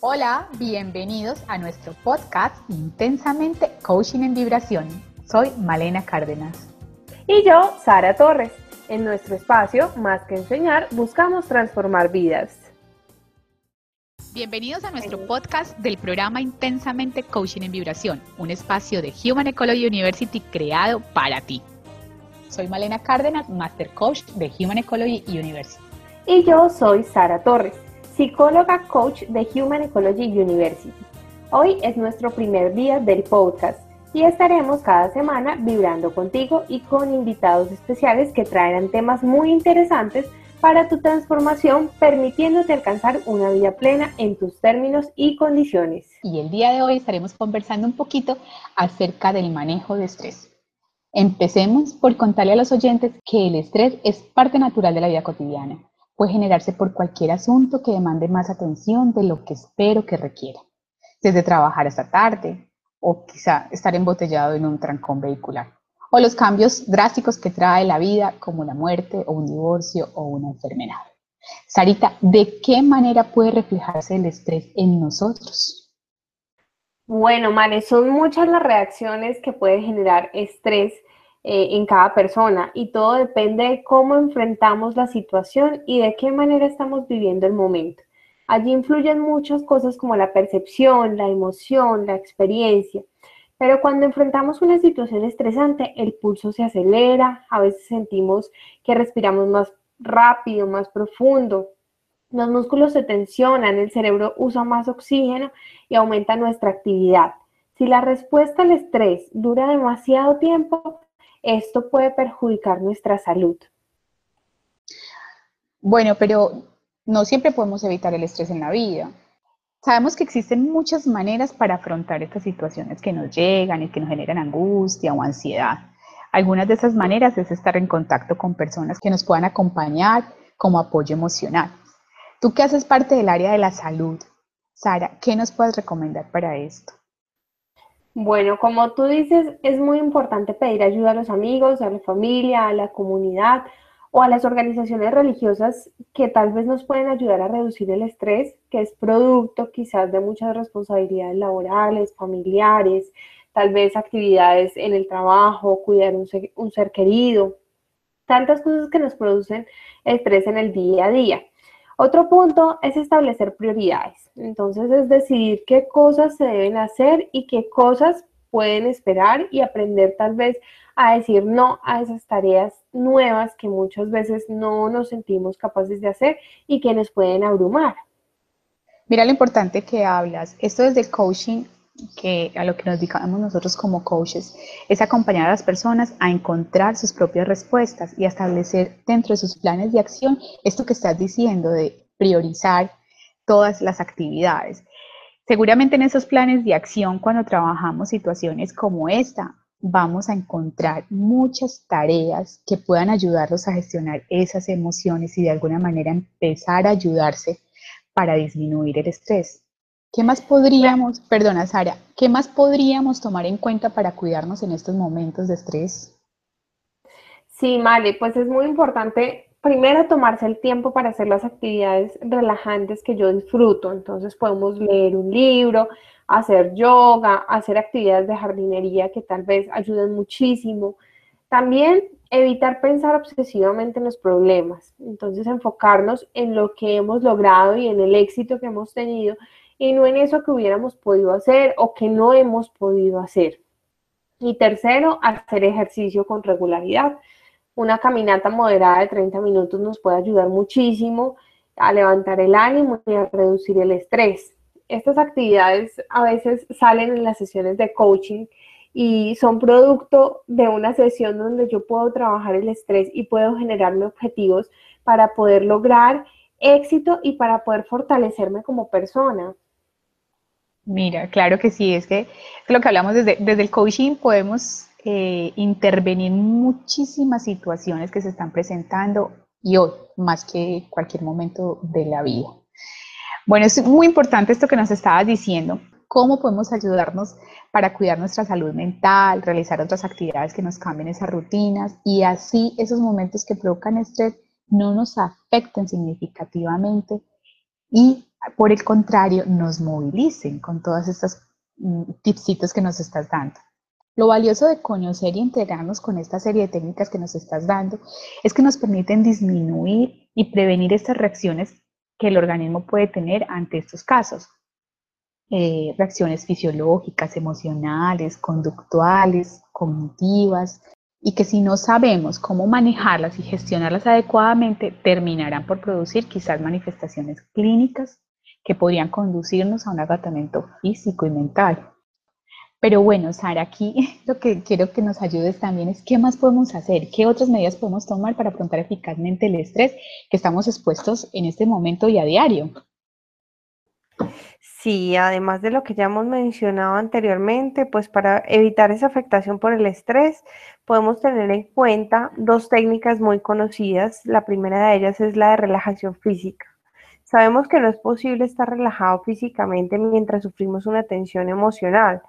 Hola, bienvenidos a nuestro podcast Intensamente Coaching en Vibración. Soy Malena Cárdenas. Y yo, Sara Torres. En nuestro espacio, más que enseñar, buscamos transformar vidas. Bienvenidos a nuestro podcast del programa Intensamente Coaching en Vibración, un espacio de Human Ecology University creado para ti. Soy Malena Cárdenas, Master Coach de Human Ecology University. Y yo soy Sara Torres, psicóloga coach de Human Ecology University. Hoy es nuestro primer día del podcast y estaremos cada semana vibrando contigo y con invitados especiales que traerán temas muy interesantes para tu transformación, permitiéndote alcanzar una vida plena en tus términos y condiciones. Y el día de hoy estaremos conversando un poquito acerca del manejo de estrés. Empecemos por contarle a los oyentes que el estrés es parte natural de la vida cotidiana. Puede generarse por cualquier asunto que demande más atención de lo que espero que requiera. Desde trabajar hasta tarde o quizá estar embotellado en un trancón vehicular o los cambios drásticos que trae la vida, como la muerte o un divorcio o una enfermedad. Sarita, ¿de qué manera puede reflejarse el estrés en nosotros? Bueno, Mane, son muchas las reacciones que puede generar estrés eh, en cada persona y todo depende de cómo enfrentamos la situación y de qué manera estamos viviendo el momento. Allí influyen muchas cosas como la percepción, la emoción, la experiencia. Pero cuando enfrentamos una situación estresante, el pulso se acelera, a veces sentimos que respiramos más rápido, más profundo, los músculos se tensionan, el cerebro usa más oxígeno y aumenta nuestra actividad. Si la respuesta al estrés dura demasiado tiempo, esto puede perjudicar nuestra salud. Bueno, pero no siempre podemos evitar el estrés en la vida. Sabemos que existen muchas maneras para afrontar estas situaciones que nos llegan y que nos generan angustia o ansiedad. Algunas de esas maneras es estar en contacto con personas que nos puedan acompañar como apoyo emocional. Tú que haces parte del área de la salud, Sara, ¿qué nos puedes recomendar para esto? Bueno, como tú dices, es muy importante pedir ayuda a los amigos, a la familia, a la comunidad o a las organizaciones religiosas que tal vez nos pueden ayudar a reducir el estrés, que es producto quizás de muchas responsabilidades laborales, familiares, tal vez actividades en el trabajo, cuidar un ser, un ser querido, tantas cosas que nos producen estrés en el día a día. Otro punto es establecer prioridades. Entonces es decidir qué cosas se deben hacer y qué cosas pueden esperar y aprender tal vez a decir no a esas tareas nuevas que muchas veces no nos sentimos capaces de hacer y que nos pueden abrumar. Mira lo importante que hablas. Esto desde el coaching, que a lo que nos dedicamos nosotros como coaches, es acompañar a las personas a encontrar sus propias respuestas y a establecer dentro de sus planes de acción esto que estás diciendo de priorizar todas las actividades. Seguramente en esos planes de acción, cuando trabajamos situaciones como esta, vamos a encontrar muchas tareas que puedan ayudarlos a gestionar esas emociones y de alguna manera empezar a ayudarse para disminuir el estrés. ¿Qué más podríamos, perdona Sara, qué más podríamos tomar en cuenta para cuidarnos en estos momentos de estrés? Sí, Male, pues es muy importante primero tomarse el tiempo para hacer las actividades relajantes que yo disfruto. Entonces podemos leer un libro, hacer yoga, hacer actividades de jardinería que tal vez ayuden muchísimo. También evitar pensar obsesivamente en los problemas, entonces enfocarnos en lo que hemos logrado y en el éxito que hemos tenido y no en eso que hubiéramos podido hacer o que no hemos podido hacer. Y tercero, hacer ejercicio con regularidad. Una caminata moderada de 30 minutos nos puede ayudar muchísimo a levantar el ánimo y a reducir el estrés estas actividades a veces salen en las sesiones de coaching y son producto de una sesión donde yo puedo trabajar el estrés y puedo generarme objetivos para poder lograr éxito y para poder fortalecerme como persona. Mira, claro que sí, es que lo que hablamos desde, desde el coaching podemos eh, intervenir en muchísimas situaciones que se están presentando y hoy, más que cualquier momento de la vida. Bueno, es muy importante esto que nos estabas diciendo, cómo podemos ayudarnos para cuidar nuestra salud mental, realizar otras actividades que nos cambien esas rutinas y así esos momentos que provocan estrés no nos afecten significativamente y por el contrario, nos movilicen con todas estas mm, tipsitos que nos estás dando. Lo valioso de conocer y integrarnos con esta serie de técnicas que nos estás dando es que nos permiten disminuir y prevenir estas reacciones que el organismo puede tener ante estos casos. Eh, reacciones fisiológicas, emocionales, conductuales, cognitivas, y que si no sabemos cómo manejarlas y gestionarlas adecuadamente, terminarán por producir quizás manifestaciones clínicas que podrían conducirnos a un agotamiento físico y mental. Pero bueno, Sara, aquí lo que quiero que nos ayudes también es qué más podemos hacer, qué otras medidas podemos tomar para afrontar eficazmente el estrés que estamos expuestos en este momento y a diario. Sí, además de lo que ya hemos mencionado anteriormente, pues para evitar esa afectación por el estrés, podemos tener en cuenta dos técnicas muy conocidas. La primera de ellas es la de relajación física. Sabemos que no es posible estar relajado físicamente mientras sufrimos una tensión emocional.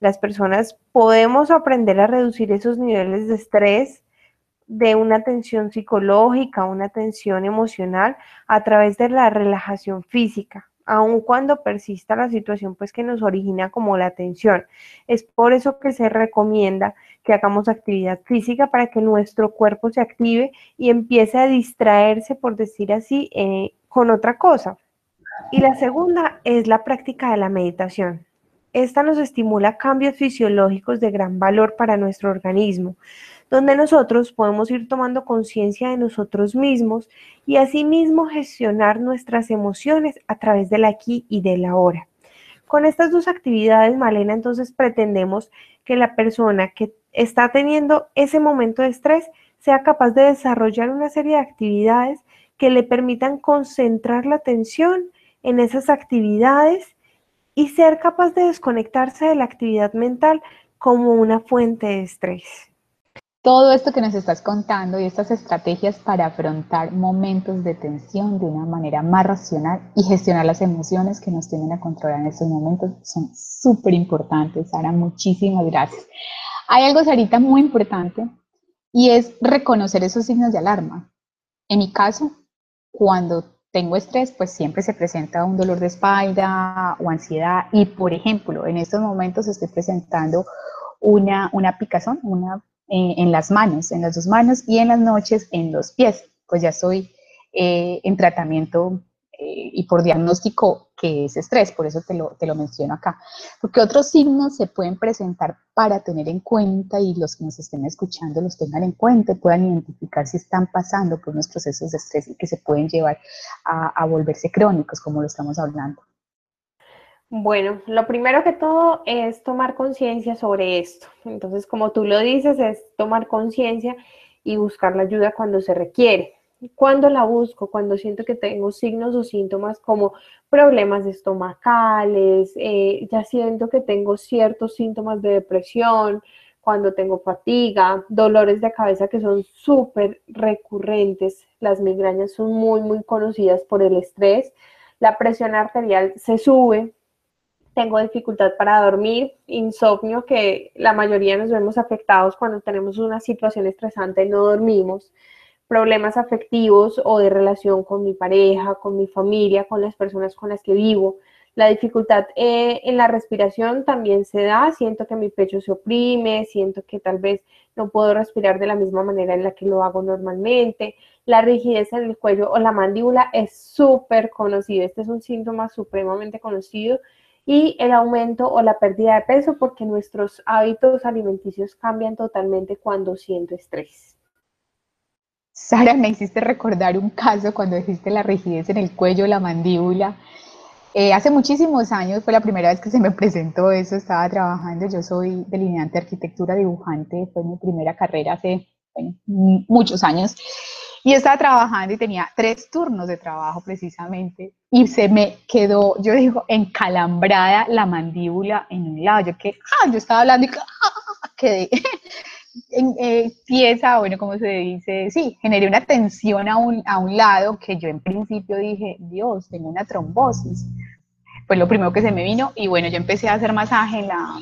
Las personas podemos aprender a reducir esos niveles de estrés, de una tensión psicológica, una tensión emocional a través de la relajación física, aun cuando persista la situación pues que nos origina como la tensión. Es por eso que se recomienda que hagamos actividad física para que nuestro cuerpo se active y empiece a distraerse, por decir así, eh, con otra cosa. Y la segunda es la práctica de la meditación. Esta nos estimula cambios fisiológicos de gran valor para nuestro organismo, donde nosotros podemos ir tomando conciencia de nosotros mismos y asimismo gestionar nuestras emociones a través del aquí y del ahora. Con estas dos actividades, Malena, entonces pretendemos que la persona que está teniendo ese momento de estrés sea capaz de desarrollar una serie de actividades que le permitan concentrar la atención en esas actividades y ser capaz de desconectarse de la actividad mental como una fuente de estrés. Todo esto que nos estás contando y estas estrategias para afrontar momentos de tensión de una manera más racional y gestionar las emociones que nos tienen a controlar en estos momentos son súper importantes. Sara, muchísimas gracias. Hay algo, Sarita, muy importante y es reconocer esos signos de alarma. En mi caso, cuando tengo estrés, pues siempre se presenta un dolor de espalda o ansiedad. Y por ejemplo, en estos momentos estoy presentando una, una picazón una, eh, en las manos, en las dos manos y en las noches en los pies. Pues ya estoy eh, en tratamiento y por diagnóstico que es estrés, por eso te lo, te lo menciono acá. Porque otros signos se pueden presentar para tener en cuenta y los que nos estén escuchando los tengan en cuenta, puedan identificar si están pasando por unos procesos de estrés y que se pueden llevar a, a volverse crónicos, como lo estamos hablando. Bueno, lo primero que todo es tomar conciencia sobre esto. Entonces, como tú lo dices, es tomar conciencia y buscar la ayuda cuando se requiere. Cuando la busco, cuando siento que tengo signos o síntomas como problemas estomacales, eh, ya siento que tengo ciertos síntomas de depresión, cuando tengo fatiga, dolores de cabeza que son súper recurrentes, las migrañas son muy, muy conocidas por el estrés, la presión arterial se sube, tengo dificultad para dormir, insomnio, que la mayoría nos vemos afectados cuando tenemos una situación estresante, no dormimos problemas afectivos o de relación con mi pareja, con mi familia, con las personas con las que vivo. La dificultad eh, en la respiración también se da, siento que mi pecho se oprime, siento que tal vez no puedo respirar de la misma manera en la que lo hago normalmente. La rigidez en el cuello o la mandíbula es súper conocido, este es un síntoma supremamente conocido y el aumento o la pérdida de peso porque nuestros hábitos alimenticios cambian totalmente cuando siento estrés. Sara, me hiciste recordar un caso cuando dijiste la rigidez en el cuello, la mandíbula. Eh, hace muchísimos años fue la primera vez que se me presentó eso, estaba trabajando, yo soy delineante de arquitectura, dibujante, fue mi primera carrera hace muchos años, y estaba trabajando y tenía tres turnos de trabajo precisamente, y se me quedó, yo digo, encalambrada la mandíbula en un lado, yo que, ah, yo estaba hablando y ah, quedé empieza, eh, bueno, como se dice, sí, generé una tensión a un, a un lado que yo en principio dije, Dios, tengo una trombosis. Pues lo primero que se me vino y bueno, yo empecé a hacer masaje en la,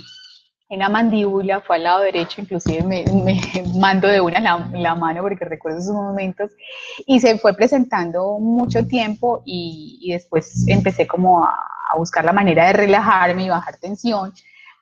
en la mandíbula, fue al lado derecho, inclusive me, mando de una la, mano porque recuerdo esos momentos, y se fue presentando mucho tiempo y, después empecé como a, buscar la manera de relajarme y bajar tensión,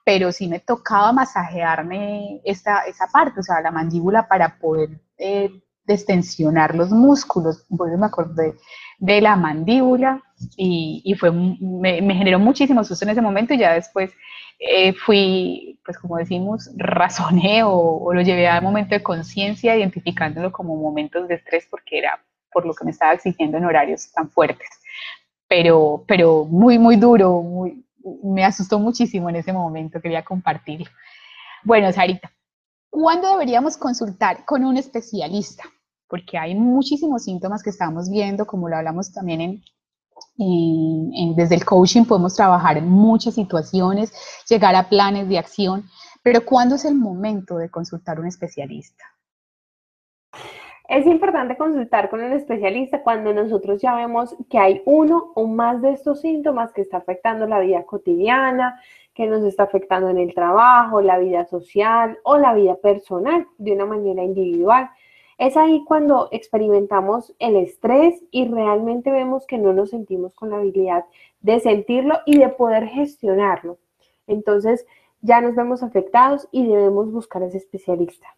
pero sí me tocaba masajearme esta, esa parte, o sea, la mandíbula para poder eh, destensionar los músculos. Pues me acordé de la mandíbula y, fue, me, me, generó muchísimo susto en ese momento y ya después eh, fui, pues como decimos, razoné o, lo llevé al momento de conciencia, identificándolo como momentos de estrés porque era por lo que me estaba exigiendo en horarios tan fuertes. Pero, pero muy, muy duro, muy, me asustó muchísimo en ese momento, quería compartirlo. Bueno, Sarita, ¿cuándo deberíamos consultar con un especialista? Porque hay muchísimos síntomas que estamos viendo, como lo hablamos también en, desde el coaching podemos trabajar en muchas situaciones, llegar a planes de acción, pero ¿cuándo es el momento de consultar un especialista? Es importante consultar con un especialista cuando nosotros ya vemos que hay uno o más de estos síntomas que está afectando la vida cotidiana, que nos está afectando en el trabajo, la vida social o la vida personal de una manera individual. Es ahí cuando experimentamos el estrés y realmente vemos que no nos sentimos con la habilidad de sentirlo y de poder gestionarlo. Entonces ya nos vemos afectados y debemos buscar a ese especialista.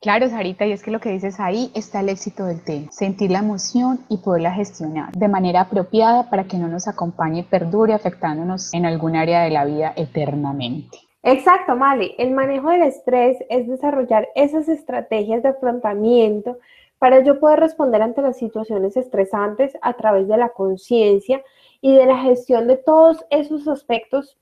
Claro, Sarita, y es que lo que dices ahí está el éxito del tema, sentir la emoción y poderla gestionar de manera apropiada para que no nos acompañe y perdure afectándonos en algún área de la vida eternamente. Exacto, Male. El manejo del estrés es desarrollar esas estrategias de afrontamiento para yo poder responder ante las situaciones estresantes a través de la conciencia y de la gestión de todos esos aspectos,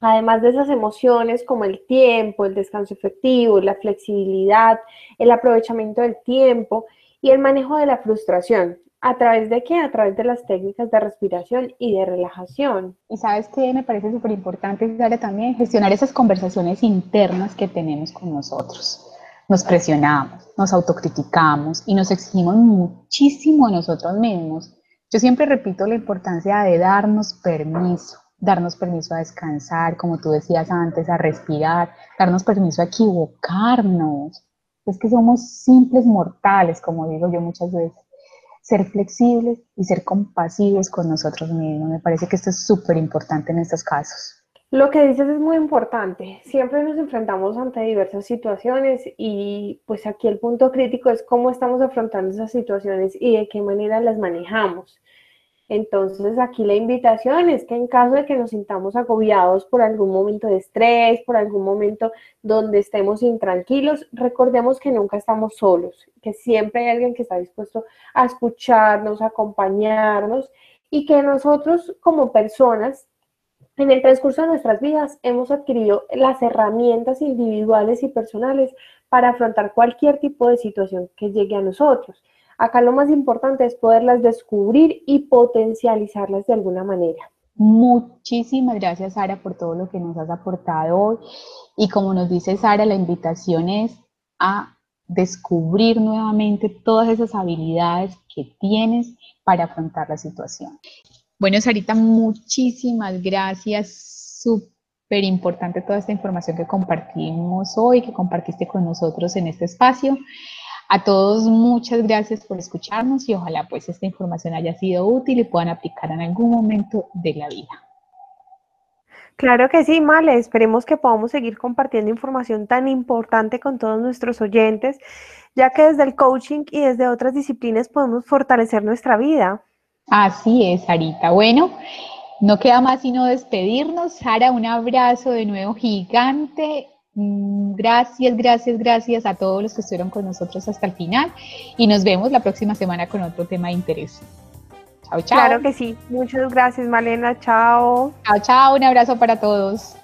además de esas emociones como el tiempo, el descanso efectivo, la flexibilidad, el aprovechamiento del tiempo y el manejo de la frustración. ¿A través de qué? A través de las técnicas de respiración y de relajación. Y sabes que me parece súper importante, Sara, también gestionar esas conversaciones internas que tenemos con nosotros. Nos presionamos, nos autocriticamos y nos exigimos muchísimo a nosotros mismos. Yo siempre repito la importancia de darnos permiso, darnos permiso a descansar, como tú decías antes, a respirar, darnos permiso a equivocarnos. Es que somos simples mortales, como digo yo muchas veces ser flexibles y ser compasivos con nosotros mismos. Me parece que esto es súper importante en estos casos. Lo que dices es muy importante. Siempre nos enfrentamos ante diversas situaciones y pues aquí el punto crítico es cómo estamos afrontando esas situaciones y de qué manera las manejamos. Entonces aquí la invitación es que en caso de que nos sintamos agobiados por algún momento de estrés, por algún momento donde estemos intranquilos, recordemos que nunca estamos solos, que siempre hay alguien que está dispuesto a escucharnos, a acompañarnos y que nosotros como personas en el transcurso de nuestras vidas hemos adquirido las herramientas individuales y personales para afrontar cualquier tipo de situación que llegue a nosotros. Acá lo más importante es poderlas descubrir y potencializarlas de alguna manera. Muchísimas gracias, Sara, por todo lo que nos has aportado hoy. Y como nos dice Sara, la invitación es a descubrir nuevamente todas esas habilidades que tienes para afrontar la situación. Bueno, Sarita, muchísimas gracias. Súper importante toda esta información que compartimos hoy, que compartiste con nosotros en este espacio. A todos muchas gracias por escucharnos y ojalá pues esta información haya sido útil y puedan aplicar en algún momento de la vida. Claro que sí, Male. Esperemos que podamos seguir compartiendo información tan importante con todos nuestros oyentes, ya que desde el coaching y desde otras disciplinas podemos fortalecer nuestra vida. Así es, Sarita. Bueno, no queda más sino despedirnos. Sara, un abrazo de nuevo gigante gracias, gracias, gracias a todos los que estuvieron con nosotros hasta el final y nos vemos la próxima semana con otro tema de interés. Chao, chao. Claro que sí. Muchas gracias, Malena. Chao. Chao, chao. Un abrazo para todos.